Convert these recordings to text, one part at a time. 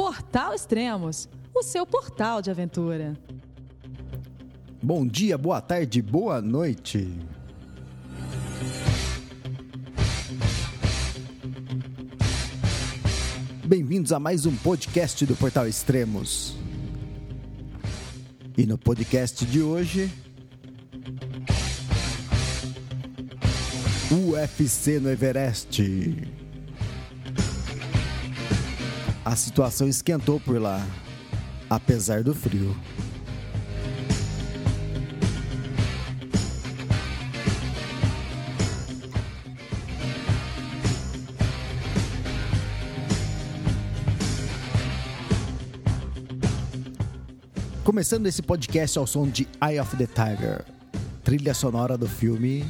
Portal Extremos, o seu portal de aventura. Bom dia, boa tarde, boa noite. Bem-vindos a mais um podcast do Portal Extremos. E no podcast de hoje, UFC no Everest. A situação esquentou por lá, apesar do frio. Começando esse podcast ao som de Eye of the Tiger, trilha sonora do filme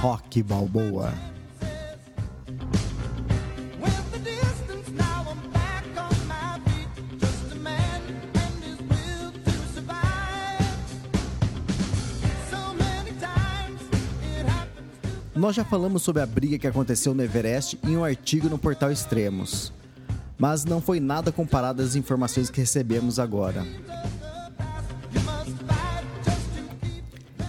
Rock Balboa. Nós já falamos sobre a briga que aconteceu no Everest em um artigo no portal Extremos, mas não foi nada comparado às informações que recebemos agora.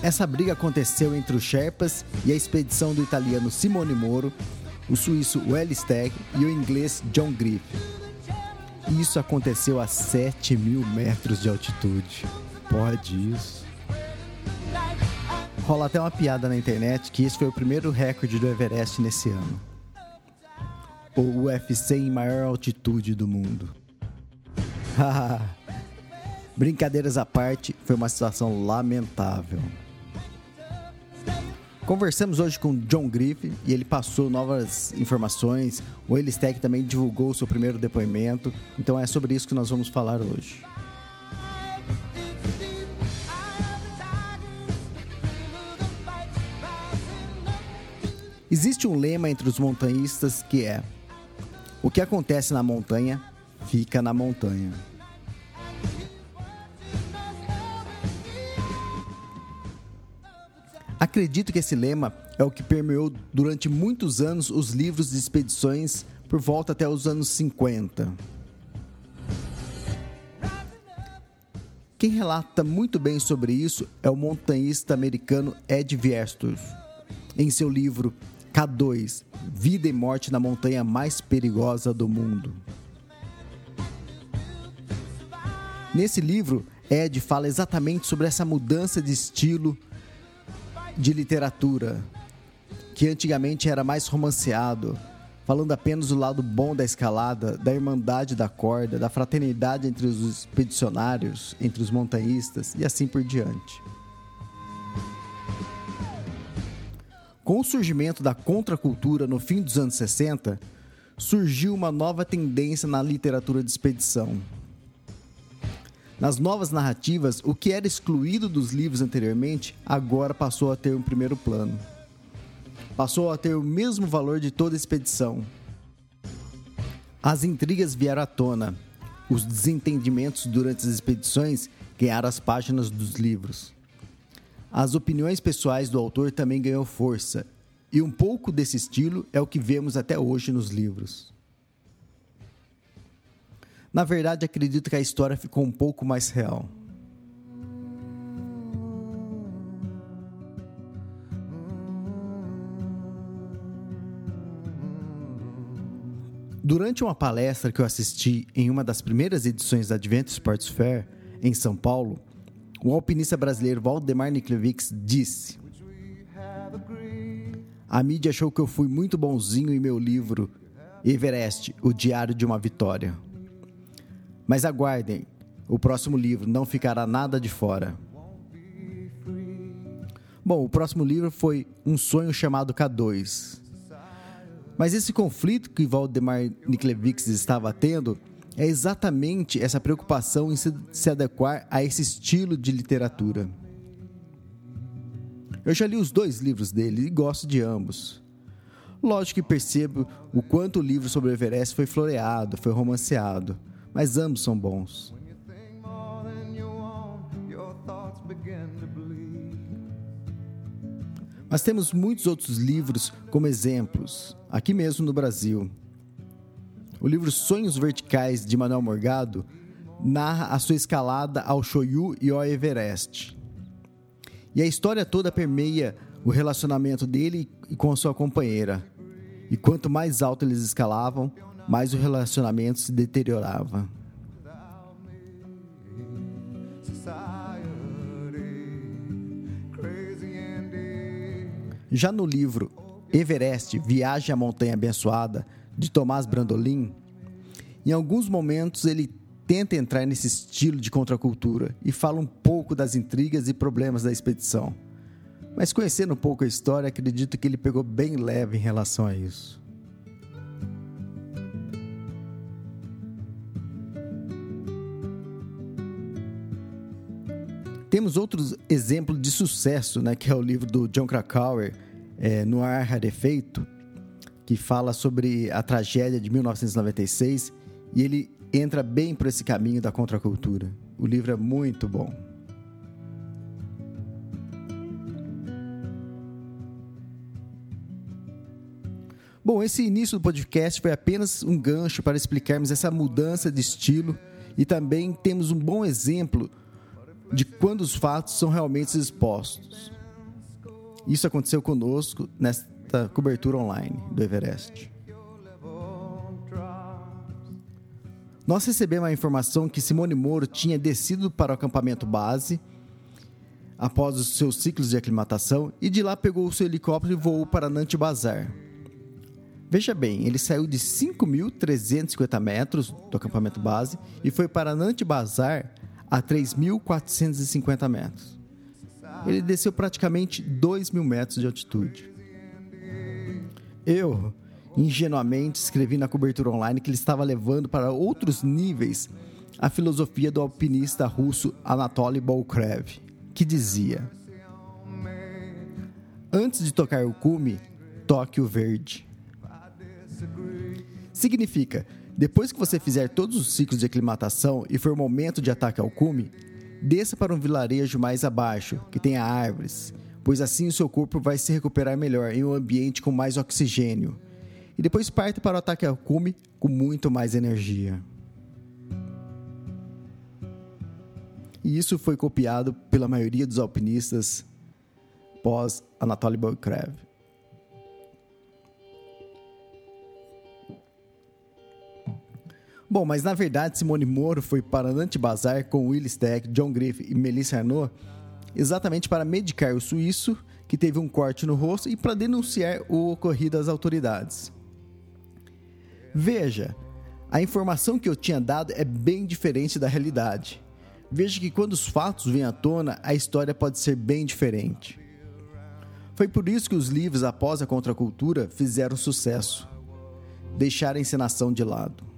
Essa briga aconteceu entre os Sherpas e a expedição do italiano Simone Moro, o suíço Stagg e o inglês John Griff. Isso aconteceu a 7 mil metros de altitude. Pode isso. Rola até uma piada na internet que esse foi o primeiro recorde do Everest nesse ano. O UFC em maior altitude do mundo. Brincadeiras à parte, foi uma situação lamentável. Conversamos hoje com John Griff e ele passou novas informações. O Elistec também divulgou seu primeiro depoimento. Então é sobre isso que nós vamos falar hoje. Existe um lema entre os montanhistas que é: o que acontece na montanha fica na montanha. Acredito que esse lema é o que permeou durante muitos anos os livros de expedições por volta até os anos 50. Quem relata muito bem sobre isso é o montanhista americano Ed Viestos, em seu livro K2 Vida e Morte na Montanha Mais Perigosa do Mundo. Nesse livro, Ed fala exatamente sobre essa mudança de estilo de literatura, que antigamente era mais romanceado, falando apenas do lado bom da escalada, da irmandade da corda, da fraternidade entre os expedicionários, entre os montanhistas e assim por diante. Com o surgimento da contracultura no fim dos anos 60, surgiu uma nova tendência na literatura de expedição. Nas novas narrativas, o que era excluído dos livros anteriormente agora passou a ter um primeiro plano. Passou a ter o mesmo valor de toda expedição. As intrigas vieram à tona. Os desentendimentos durante as expedições ganharam as páginas dos livros. As opiniões pessoais do autor também ganhou força, e um pouco desse estilo é o que vemos até hoje nos livros. Na verdade, acredito que a história ficou um pouco mais real. Durante uma palestra que eu assisti em uma das primeiras edições da Advent Sports Fair, em São Paulo, o alpinista brasileiro Valdemar Niklevics disse: A mídia achou que eu fui muito bonzinho em meu livro Everest, o Diário de uma Vitória. Mas aguardem, o próximo livro não ficará nada de fora. Bom, o próximo livro foi Um Sonho Chamado K2. Mas esse conflito que Valdemar Niklevics estava tendo é exatamente essa preocupação em se, se adequar a esse estilo de literatura. Eu já li os dois livros dele e gosto de ambos. Lógico que percebo o quanto o livro sobre o Everest foi floreado, foi romanceado, mas ambos são bons. Mas temos muitos outros livros como exemplos, aqui mesmo no Brasil. O livro Sonhos Verticais de Manuel Morgado narra a sua escalada ao Shoyu e ao Everest. E a história toda permeia o relacionamento dele com a sua companheira. E quanto mais alto eles escalavam, mais o relacionamento se deteriorava. Já no livro Everest, Viagem à Montanha Abençoada, de Tomás Brandolin, em alguns momentos ele tenta entrar nesse estilo de contracultura e fala um pouco das intrigas e problemas da expedição. Mas conhecendo um pouco a história, acredito que ele pegou bem leve em relação a isso. Temos outros exemplos de sucesso, né, que é o livro do John Krakauer, é, No Ar Rarefeito, que fala sobre a tragédia de 1996 e ele entra bem por esse caminho da contracultura. O livro é muito bom. Bom, esse início do podcast foi apenas um gancho para explicarmos essa mudança de estilo e também temos um bom exemplo de quando os fatos são realmente expostos. Isso aconteceu conosco nesta cobertura online do Everest. Nós recebemos a informação que Simone Moro tinha descido para o acampamento base após os seus ciclos de aclimatação e de lá pegou o seu helicóptero e voou para Nantes Bazar. Veja bem, ele saiu de 5.350 metros do acampamento base e foi para Nantes Bazar a 3.450 metros. Ele desceu praticamente 2 mil metros de altitude. Eu, ingenuamente, escrevi na cobertura online que ele estava levando para outros níveis a filosofia do alpinista russo Anatoly Bolkrev, que dizia: Antes de tocar o cume, toque o verde. Significa depois que você fizer todos os ciclos de aclimatação e for o momento de ataque ao cume, desça para um vilarejo mais abaixo, que tenha árvores, pois assim o seu corpo vai se recuperar melhor em um ambiente com mais oxigênio. E depois parte para o ataque ao cume com muito mais energia. E isso foi copiado pela maioria dos alpinistas pós Anatoly Bolkrev. Bom, mas na verdade Simone Moro foi para Nantes Bazar com Will Steck, John Griff e Melissa Arnaud exatamente para medicar o suíço que teve um corte no rosto e para denunciar o ocorrido às autoridades. Veja, a informação que eu tinha dado é bem diferente da realidade. Veja que quando os fatos vêm à tona, a história pode ser bem diferente. Foi por isso que os livros após a contracultura fizeram sucesso. Deixar a encenação de lado.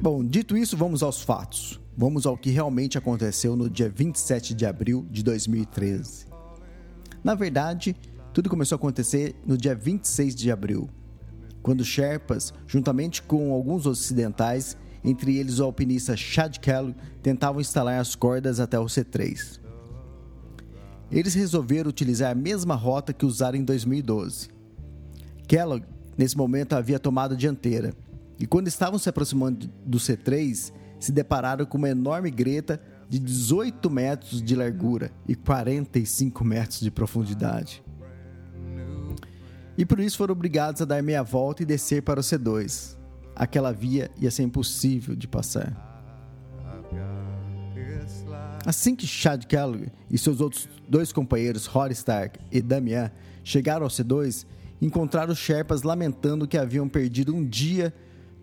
Bom, dito isso, vamos aos fatos. Vamos ao que realmente aconteceu no dia 27 de abril de 2013. Na verdade, tudo começou a acontecer no dia 26 de abril, quando Sherpas, juntamente com alguns ocidentais, entre eles o alpinista Chad Kellogg, tentavam instalar as cordas até o C3. Eles resolveram utilizar a mesma rota que usaram em 2012. Kellogg, nesse momento, havia tomado a dianteira e quando estavam se aproximando do C3, se depararam com uma enorme greta de 18 metros de largura e 45 metros de profundidade. E por isso foram obrigados a dar meia volta e descer para o C2. Aquela via ia ser impossível de passar. Assim que Chad Kellogg e seus outros dois companheiros, Rory Stark e Damian, chegaram ao C2, encontraram os Sherpas lamentando que haviam perdido um dia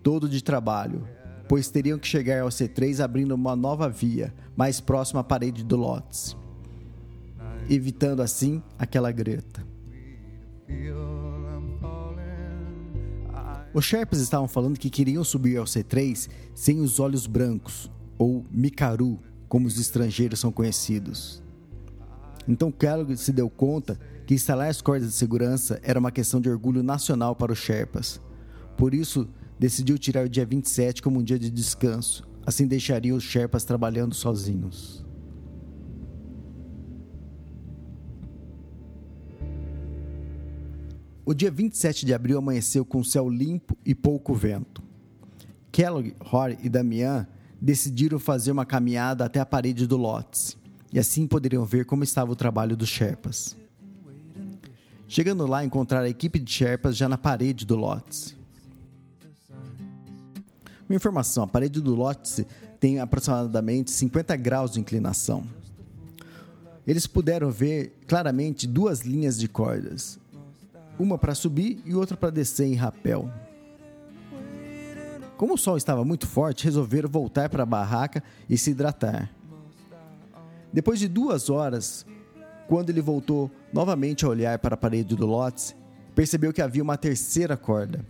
todo de trabalho, pois teriam que chegar ao C3 abrindo uma nova via, mais próxima à parede do Lotus, evitando assim aquela greta. Os Sherpas estavam falando que queriam subir ao C3 sem os olhos brancos, ou Mikaru, como os estrangeiros são conhecidos. Então Kellogg se deu conta que instalar as cordas de segurança era uma questão de orgulho nacional para os Sherpas. Por isso, decidiu tirar o dia 27 como um dia de descanso, assim deixaria os Sherpas trabalhando sozinhos. O dia 27 de abril amanheceu com céu limpo e pouco vento. Kellogg, Rory e Damian decidiram fazer uma caminhada até a parede do Lotz, e assim poderiam ver como estava o trabalho dos Sherpas. Chegando lá, encontraram a equipe de Sherpas já na parede do Lotz. Uma informação: a parede do Lotz tem aproximadamente 50 graus de inclinação. Eles puderam ver claramente duas linhas de cordas, uma para subir e outra para descer em rapel. Como o sol estava muito forte, resolveram voltar para a barraca e se hidratar. Depois de duas horas, quando ele voltou novamente a olhar para a parede do Lotz, percebeu que havia uma terceira corda,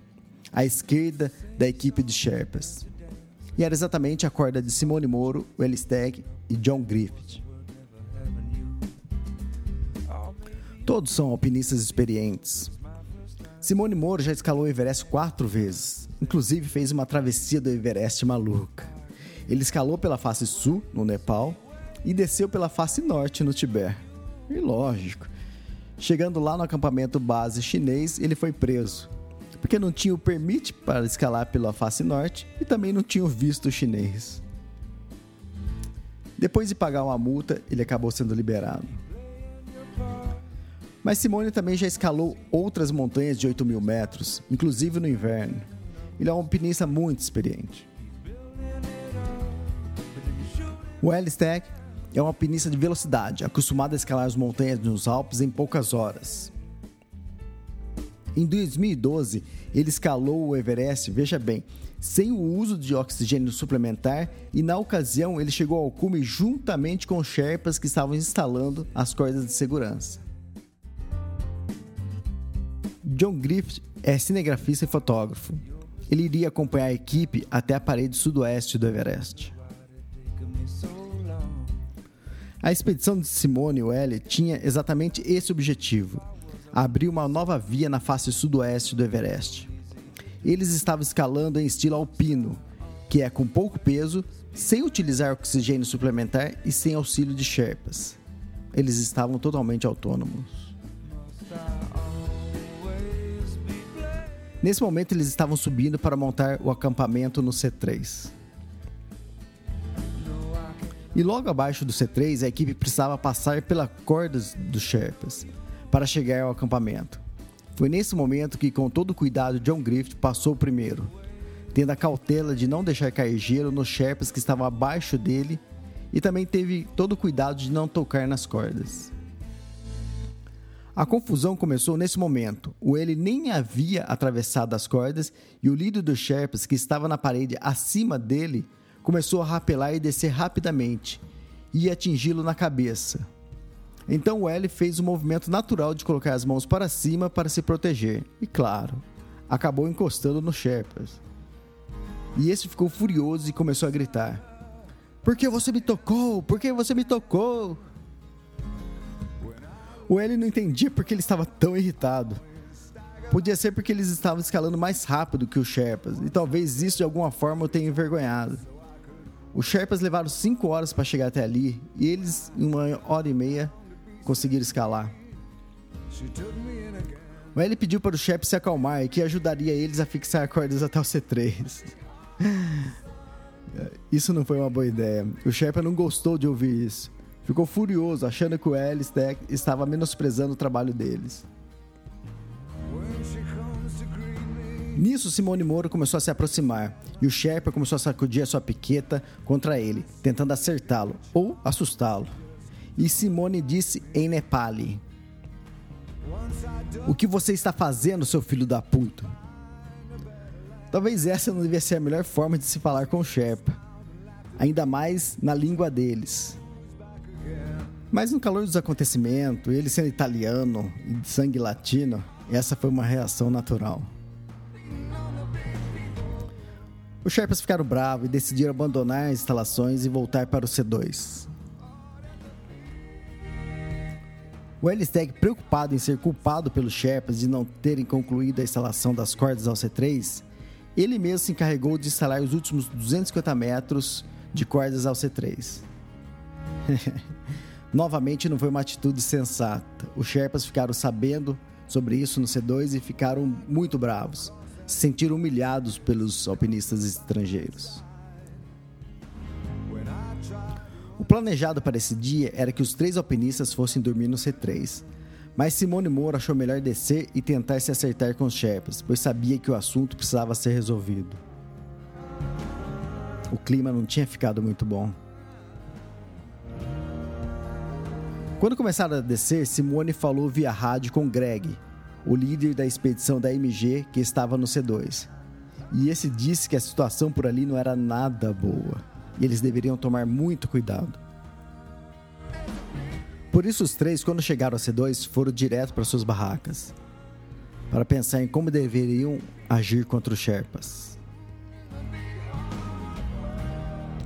à esquerda da equipe de Sherpas. E era exatamente a corda de Simone Moro, Will Stagg e John Griffith. Todos são alpinistas experientes. Simone Moro já escalou o Everest quatro vezes. Inclusive fez uma travessia do Everest maluca. Ele escalou pela face sul, no Nepal, e desceu pela face norte, no Tibete. E lógico, chegando lá no acampamento base chinês, ele foi preso, porque não tinha o permite para escalar pela face norte e também não tinha o visto chinês. Depois de pagar uma multa, ele acabou sendo liberado. Mas Simone também já escalou outras montanhas de 8 mil metros, inclusive no inverno. Ele é um alpinista muito experiente. O L-Stack é um alpinista de velocidade, acostumado a escalar as montanhas nos Alpes em poucas horas. Em 2012, ele escalou o Everest, veja bem, sem o uso de oxigênio suplementar e na ocasião ele chegou ao cume juntamente com Sherpas que estavam instalando as cordas de segurança. John Griffith é cinegrafista e fotógrafo. Ele iria acompanhar a equipe até a parede sudoeste do Everest. A expedição de Simone Weil tinha exatamente esse objetivo: abrir uma nova via na face sudoeste do Everest. Eles estavam escalando em estilo alpino, que é com pouco peso, sem utilizar oxigênio suplementar e sem auxílio de Sherpas. Eles estavam totalmente autônomos. Nesse momento, eles estavam subindo para montar o acampamento no C3. E logo abaixo do C3, a equipe precisava passar pelas cordas dos Sherpas para chegar ao acampamento. Foi nesse momento que, com todo cuidado, John Griffith passou primeiro, tendo a cautela de não deixar cair gelo nos Sherpas que estavam abaixo dele e também teve todo o cuidado de não tocar nas cordas. A confusão começou nesse momento. O ele nem havia atravessado as cordas e o líder dos Sherpas, que estava na parede acima dele, começou a rapelar e descer rapidamente e atingi-lo na cabeça. Então o L fez o movimento natural de colocar as mãos para cima para se proteger e, claro, acabou encostando no Sherpas. E esse ficou furioso e começou a gritar: Por que você me tocou? Por que você me tocou? O L não entendia porque ele estava tão irritado. Podia ser porque eles estavam escalando mais rápido que os Sherpas, e talvez isso de alguma forma o tenha envergonhado. Os Sherpas levaram 5 horas para chegar até ali e eles, em uma hora e meia, conseguiram escalar. O L pediu para o Sherpa se acalmar e que ajudaria eles a fixar cordas até o C3. Isso não foi uma boa ideia. O Sherpa não gostou de ouvir isso. Ficou furioso, achando que o L estava menosprezando o trabalho deles. Nisso, Simone Moro começou a se aproximar e o Sherpa começou a sacudir a sua piqueta contra ele, tentando acertá-lo ou assustá-lo. E Simone disse em Nepali: O que você está fazendo, seu filho da puta? Talvez essa não devia ser a melhor forma de se falar com o Sherpa, ainda mais na língua deles. Mas no calor dos acontecimentos, ele sendo italiano e de sangue latino, essa foi uma reação natural. Os Sherpas ficaram bravos e decidiram abandonar as instalações e voltar para o C2. O Elisteg, preocupado em ser culpado pelos Sherpas de não terem concluído a instalação das cordas ao C3, ele mesmo se encarregou de instalar os últimos 250 metros de cordas ao C3. Novamente não foi uma atitude sensata. Os Sherpas ficaram sabendo sobre isso no C2 e ficaram muito bravos. Se sentiram humilhados pelos alpinistas estrangeiros. Planejado para esse dia era que os três alpinistas fossem dormir no C3. Mas Simone Moura achou melhor descer e tentar se acertar com os Sherpas, pois sabia que o assunto precisava ser resolvido. O clima não tinha ficado muito bom. Quando começaram a descer, Simone falou via rádio com Greg, o líder da expedição da MG que estava no C2. E esse disse que a situação por ali não era nada boa e eles deveriam tomar muito cuidado. Por isso, os três, quando chegaram a C2, foram direto para suas barracas para pensar em como deveriam agir contra os Sherpas.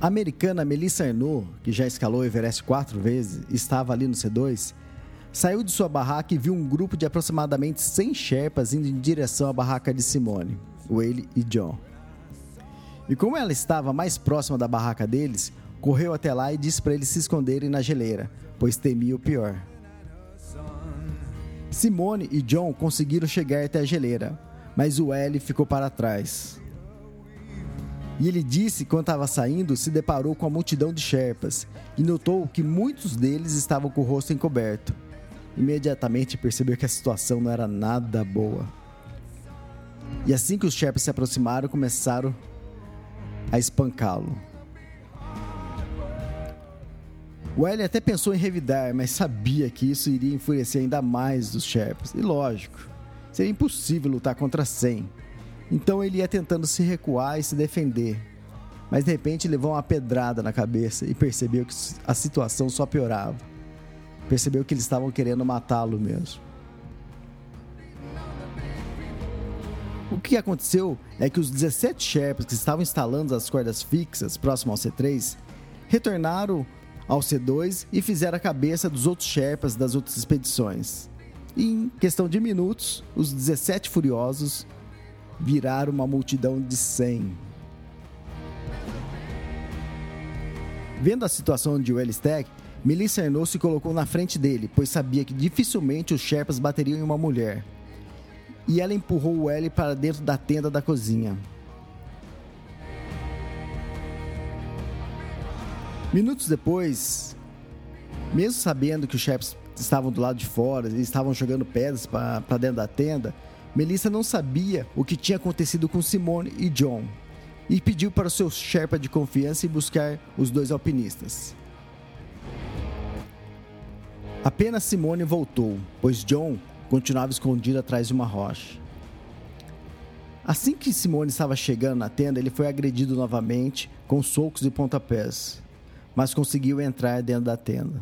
A americana Melissa Arnaud, que já escalou o Everest quatro vezes e estava ali no C2, saiu de sua barraca e viu um grupo de aproximadamente 100 Sherpas indo em direção à barraca de Simone, Whaley e John. E como ela estava mais próxima da barraca deles, correu até lá e disse para eles se esconderem na geleira, pois temia o pior. Simone e John conseguiram chegar até a geleira, mas o L ficou para trás. E ele disse que quando estava saindo, se deparou com a multidão de Sherpas e notou que muitos deles estavam com o rosto encoberto. Imediatamente percebeu que a situação não era nada boa. E assim que os Sherpas se aproximaram, começaram a espancá-lo. O L até pensou em revidar, mas sabia que isso iria enfurecer ainda mais os Sherpas. E lógico, seria impossível lutar contra 100. Então ele ia tentando se recuar e se defender. Mas de repente levou uma pedrada na cabeça e percebeu que a situação só piorava. Percebeu que eles estavam querendo matá-lo mesmo. O que aconteceu é que os 17 Sherpas que estavam instalando as cordas fixas próximo ao C3 retornaram ao C2 e fizeram a cabeça dos outros Sherpas das outras expedições. E em questão de minutos, os 17 furiosos viraram uma multidão de 100. Vendo a situação de Wellstack, Melissa Arnaud se colocou na frente dele, pois sabia que dificilmente os Sherpas bateriam em uma mulher e ela empurrou o L para dentro da tenda da cozinha. Minutos depois, mesmo sabendo que os chefes estavam do lado de fora e estavam jogando pedras para dentro da tenda, Melissa não sabia o que tinha acontecido com Simone e John e pediu para o seu Sherpa de confiança ir buscar os dois alpinistas. Apenas Simone voltou, pois John continuava escondido atrás de uma rocha. Assim que Simone estava chegando na tenda, ele foi agredido novamente com socos e pontapés, mas conseguiu entrar dentro da tenda.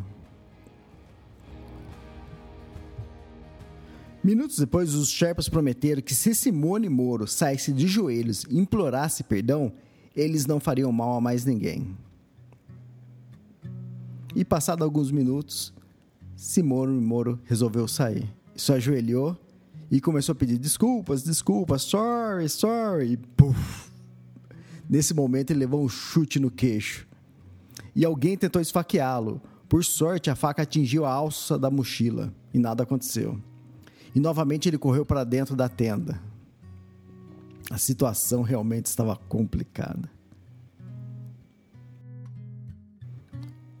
Minutos depois, os Sherpas prometeram que se Simone Moro saísse de joelhos e implorasse perdão, eles não fariam mal a mais ninguém. E passado alguns minutos, Simone Moro resolveu sair se ajoelhou e começou a pedir desculpas, desculpas, sorry, sorry. Puff. Nesse momento ele levou um chute no queixo. E alguém tentou esfaqueá-lo. Por sorte, a faca atingiu a alça da mochila e nada aconteceu. E novamente ele correu para dentro da tenda. A situação realmente estava complicada.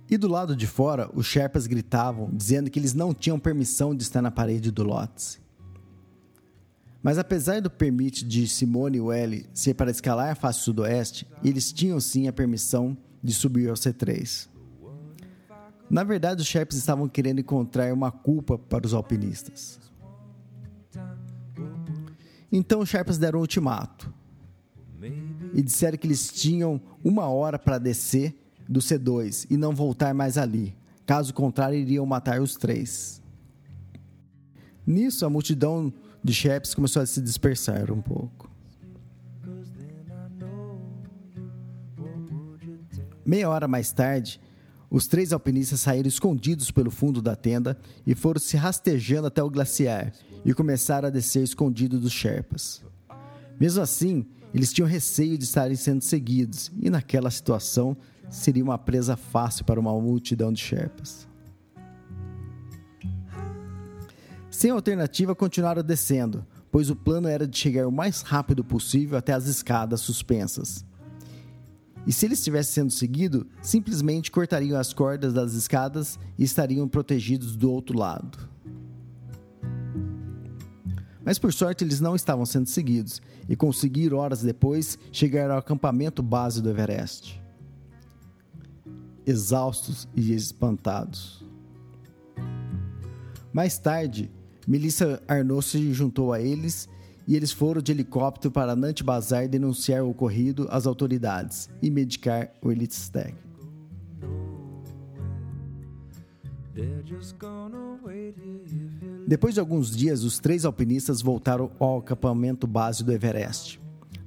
E do lado de fora, os Sherpas gritavam, dizendo que eles não tinham permissão de estar na parede do Lotse. Mas apesar do permite de Simone e Welly ser para escalar a face sudoeste, eles tinham sim a permissão de subir ao C3. Na verdade, os Sherpas estavam querendo encontrar uma culpa para os alpinistas. Então os Sherpas deram um ultimato e disseram que eles tinham uma hora para descer do C2 e não voltar mais ali. Caso contrário, iriam matar os três. Nisso, a multidão de chefes começou a se dispersar um pouco. Meia hora mais tarde, os três alpinistas saíram escondidos pelo fundo da tenda e foram se rastejando até o glaciar e começaram a descer escondido dos Sherpas. Mesmo assim, eles tinham receio de estarem sendo seguidos e, naquela situação, seria uma presa fácil para uma multidão de Sherpas. Sem alternativa, continuaram descendo, pois o plano era de chegar o mais rápido possível até as escadas suspensas. E se ele estivesse sendo seguido, simplesmente cortariam as cordas das escadas e estariam protegidos do outro lado. Mas por sorte eles não estavam sendo seguidos e conseguiram horas depois chegar ao acampamento base do Everest. Exaustos e espantados. Mais tarde, Melissa Arnaud se juntou a eles e eles foram de helicóptero para Nantes Bazar denunciar o ocorrido às autoridades e medicar o Elite Stag. Depois de alguns dias, os três alpinistas voltaram ao acampamento base do Everest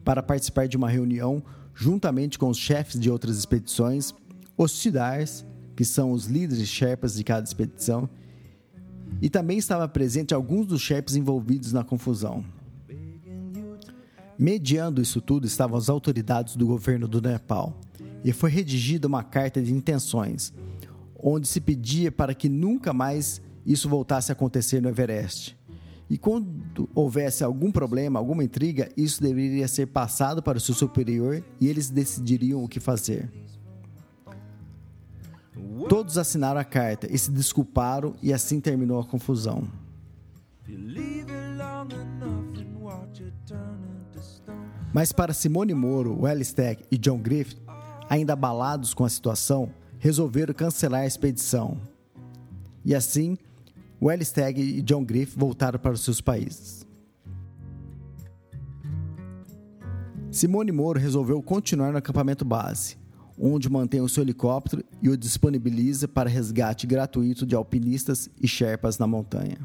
para participar de uma reunião juntamente com os chefes de outras expedições, os Tidars, que são os líderes Sherpas de cada expedição, e também estava presente alguns dos chefes envolvidos na confusão. Mediando isso tudo estavam as autoridades do governo do Nepal, e foi redigida uma carta de intenções, onde se pedia para que nunca mais isso voltasse a acontecer no Everest. E quando houvesse algum problema, alguma intriga, isso deveria ser passado para o seu superior e eles decidiriam o que fazer. Todos assinaram a carta e se desculparam, e assim terminou a confusão. Mas para Simone Moro, Wellstack e John Griffith, ainda abalados com a situação, resolveram cancelar a expedição. E assim, Wellstag e John Griffith voltaram para os seus países. Simone Moro resolveu continuar no acampamento base, onde mantém o seu helicóptero e o disponibiliza para resgate gratuito de alpinistas e sherpas na montanha.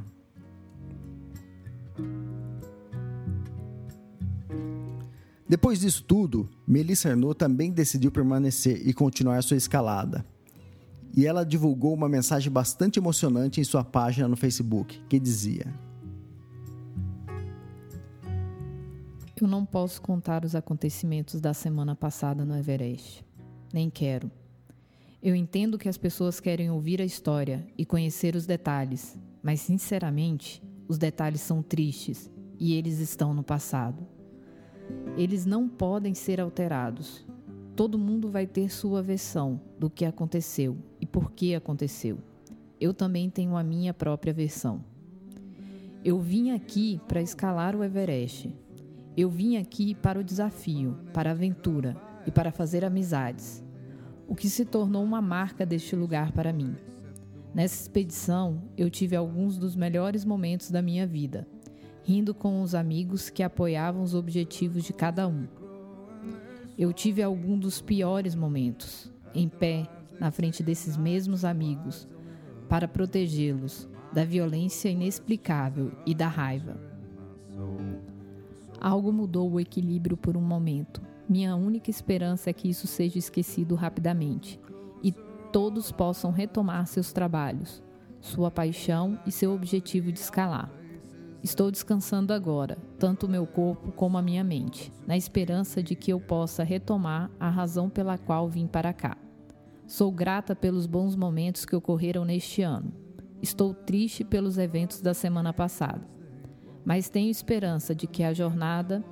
Depois disso tudo, Melissa Arnaud também decidiu permanecer e continuar sua escalada. E ela divulgou uma mensagem bastante emocionante em sua página no Facebook, que dizia: Eu não posso contar os acontecimentos da semana passada no Everest nem quero. Eu entendo que as pessoas querem ouvir a história e conhecer os detalhes, mas sinceramente, os detalhes são tristes e eles estão no passado. Eles não podem ser alterados. Todo mundo vai ter sua versão do que aconteceu e por que aconteceu. Eu também tenho a minha própria versão. Eu vim aqui para escalar o Everest. Eu vim aqui para o desafio, para a aventura, e para fazer amizades, o que se tornou uma marca deste lugar para mim. Nessa expedição, eu tive alguns dos melhores momentos da minha vida, rindo com os amigos que apoiavam os objetivos de cada um. Eu tive alguns dos piores momentos, em pé, na frente desses mesmos amigos, para protegê-los da violência inexplicável e da raiva. Algo mudou o equilíbrio por um momento. Minha única esperança é que isso seja esquecido rapidamente e todos possam retomar seus trabalhos, sua paixão e seu objetivo de escalar. Estou descansando agora, tanto o meu corpo como a minha mente, na esperança de que eu possa retomar a razão pela qual vim para cá. Sou grata pelos bons momentos que ocorreram neste ano. Estou triste pelos eventos da semana passada, mas tenho esperança de que a jornada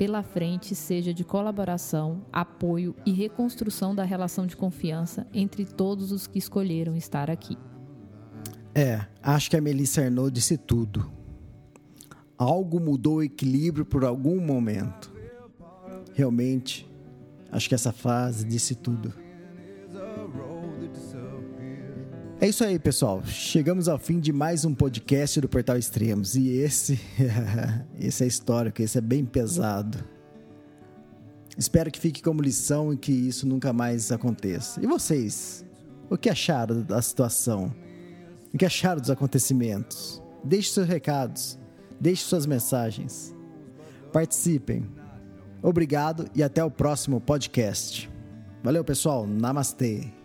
pela frente seja de colaboração, apoio e reconstrução da relação de confiança entre todos os que escolheram estar aqui. É, acho que a Melissa Arnaud disse tudo. Algo mudou o equilíbrio por algum momento. Realmente, acho que essa frase disse tudo. É isso aí, pessoal. Chegamos ao fim de mais um podcast do Portal Extremos. E esse, esse é histórico, esse é bem pesado. Espero que fique como lição e que isso nunca mais aconteça. E vocês? O que acharam da situação? O que acharam dos acontecimentos? Deixe seus recados, deixe suas mensagens. Participem. Obrigado e até o próximo podcast. Valeu, pessoal. Namastê.